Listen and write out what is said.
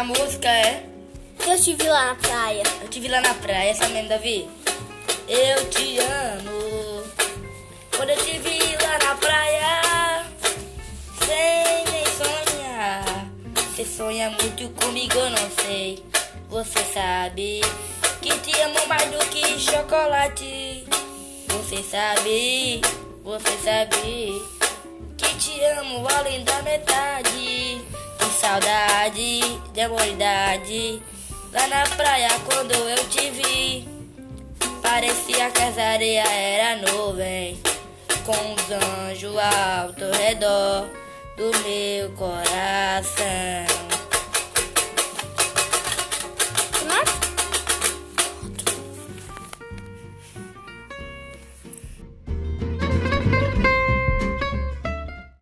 A música é Eu te vi lá na praia. Eu te vi lá na praia, essa mesmo, Davi. Eu te amo. Quando eu te vi lá na praia, sem nem sonhar. Você sonha muito comigo, eu não sei. Você sabe que te amo mais do que chocolate. Você sabe, você sabe que te amo além da metade. De saudade, de amoridade. Lá na praia quando eu te vi, parecia que as areias era nuvem, com os anjos ao redor do meu coração.